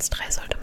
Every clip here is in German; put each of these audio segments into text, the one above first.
Platz 3 sollte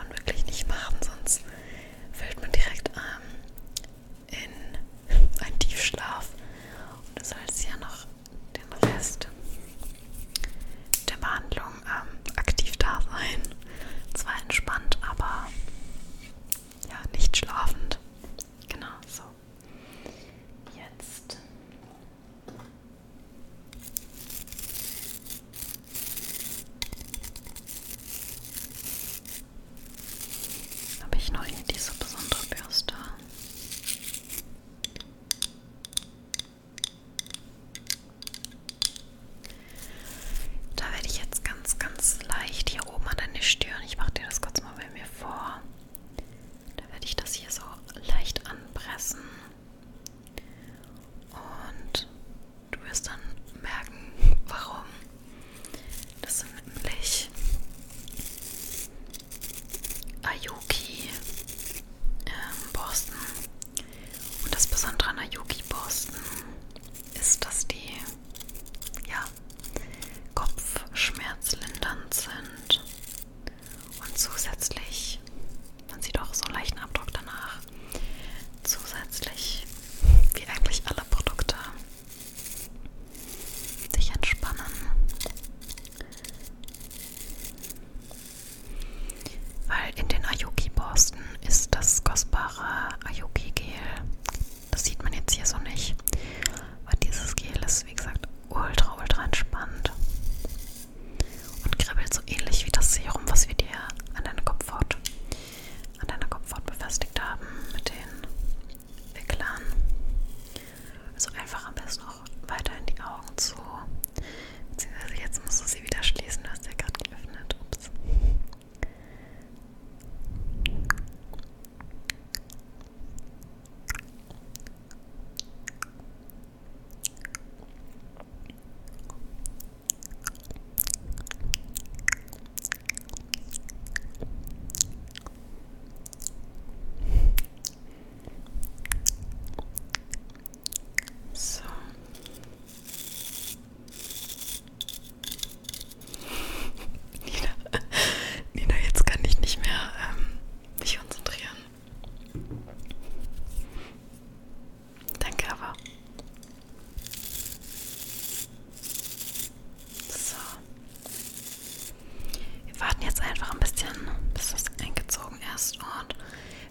warten jetzt einfach ein bisschen, bis das eingezogen ist. Und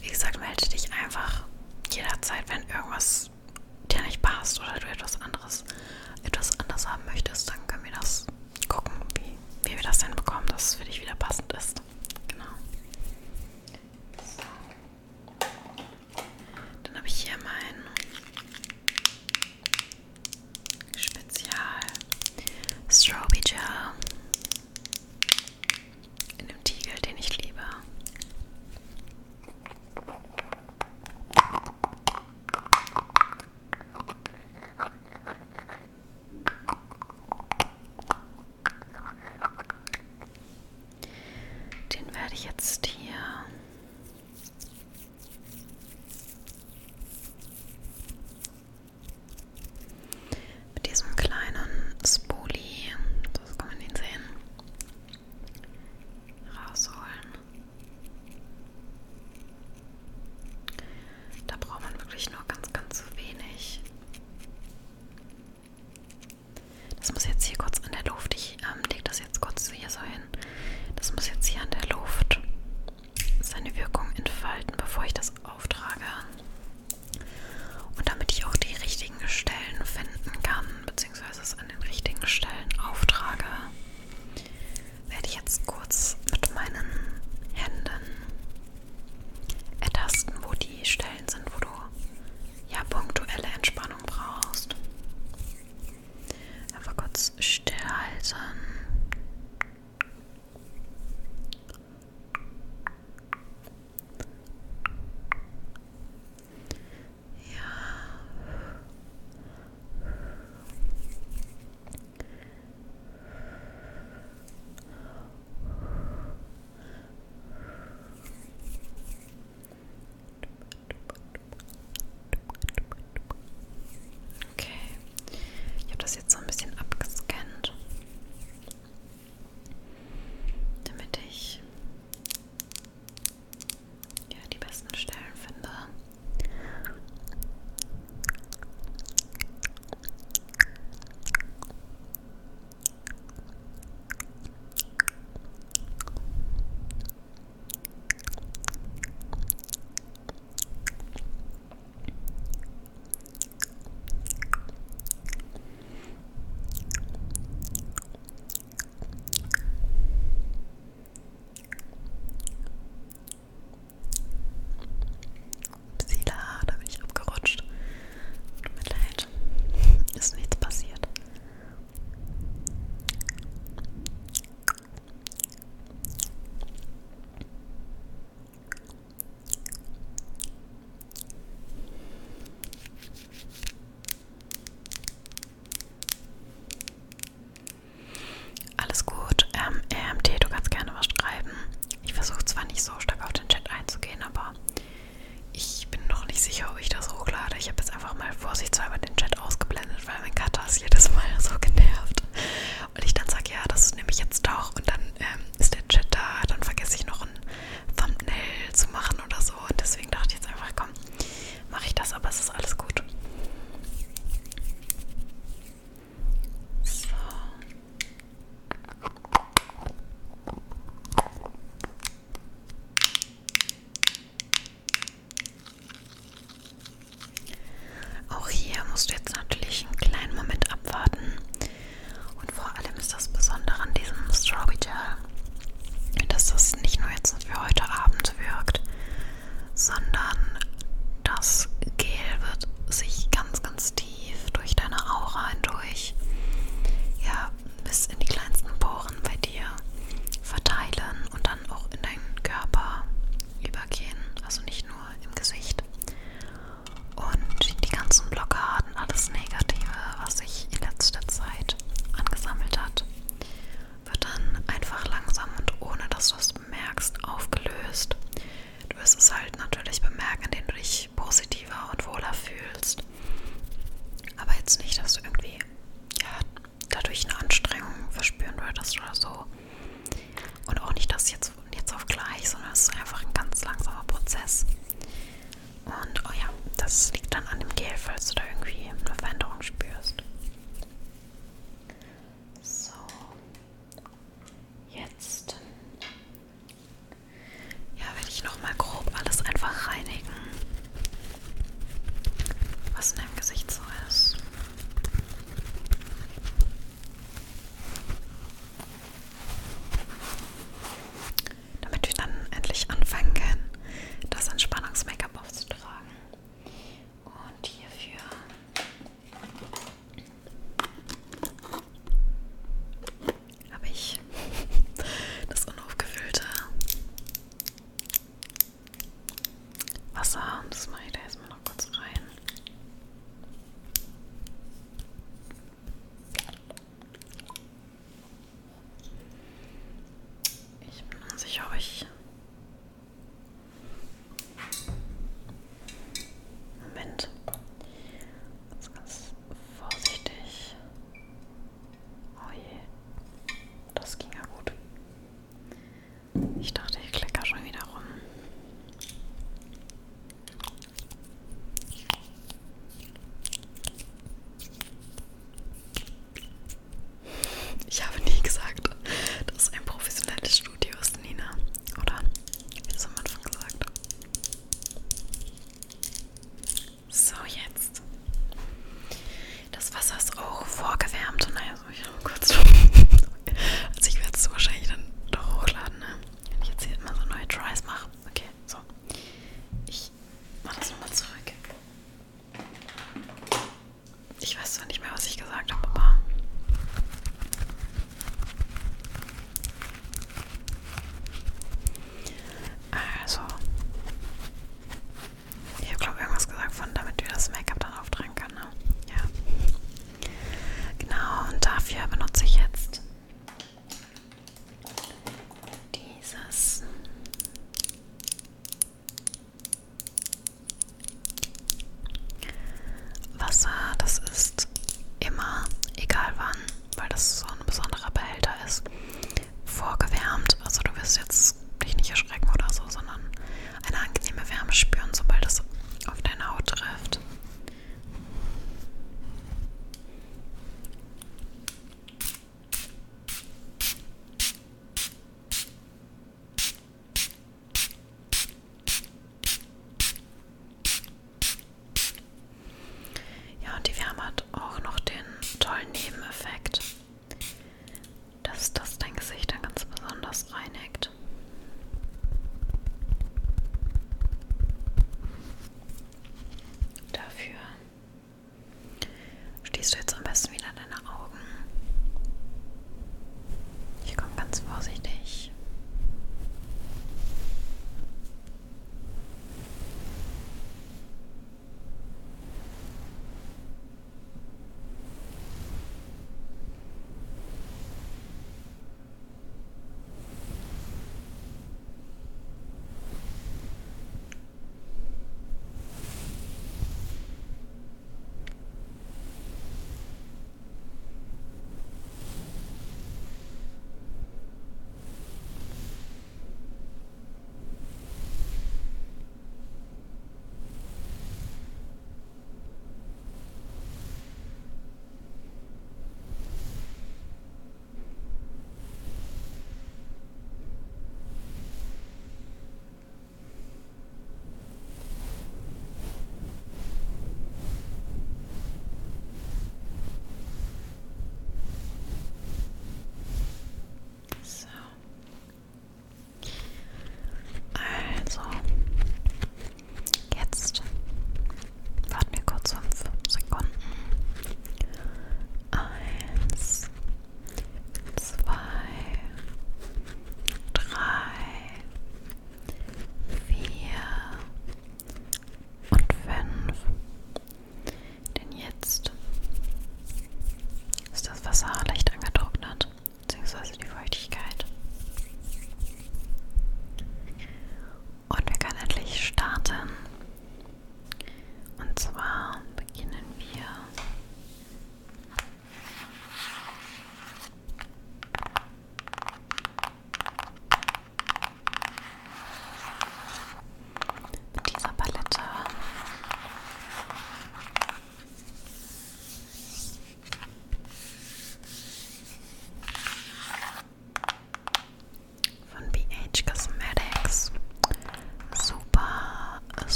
wie gesagt, melde dich einfach jederzeit, wenn irgendwas dir nicht passt oder du etwas anderes, etwas anders haben möchtest, dann können wir das gucken, wie, wie wir das denn bekommen, dass es für dich wieder passend ist.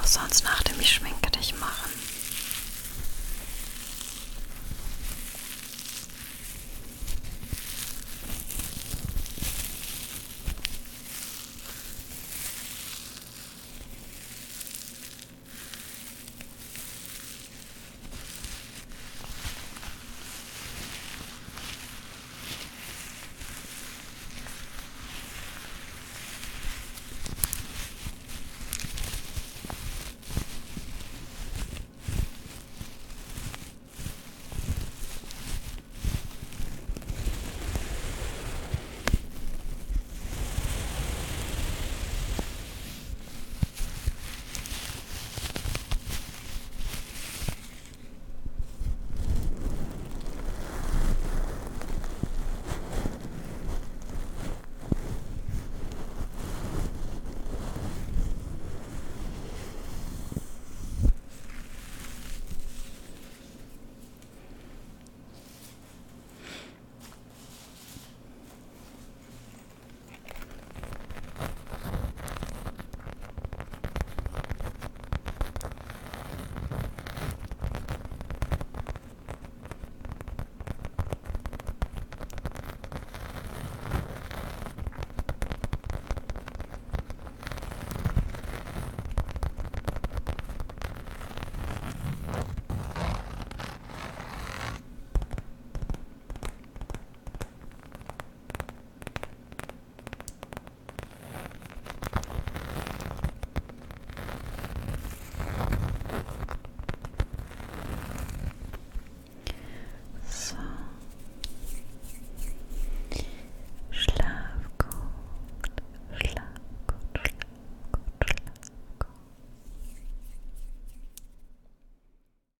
Auch sonst nach dem Ich schminke dich machen.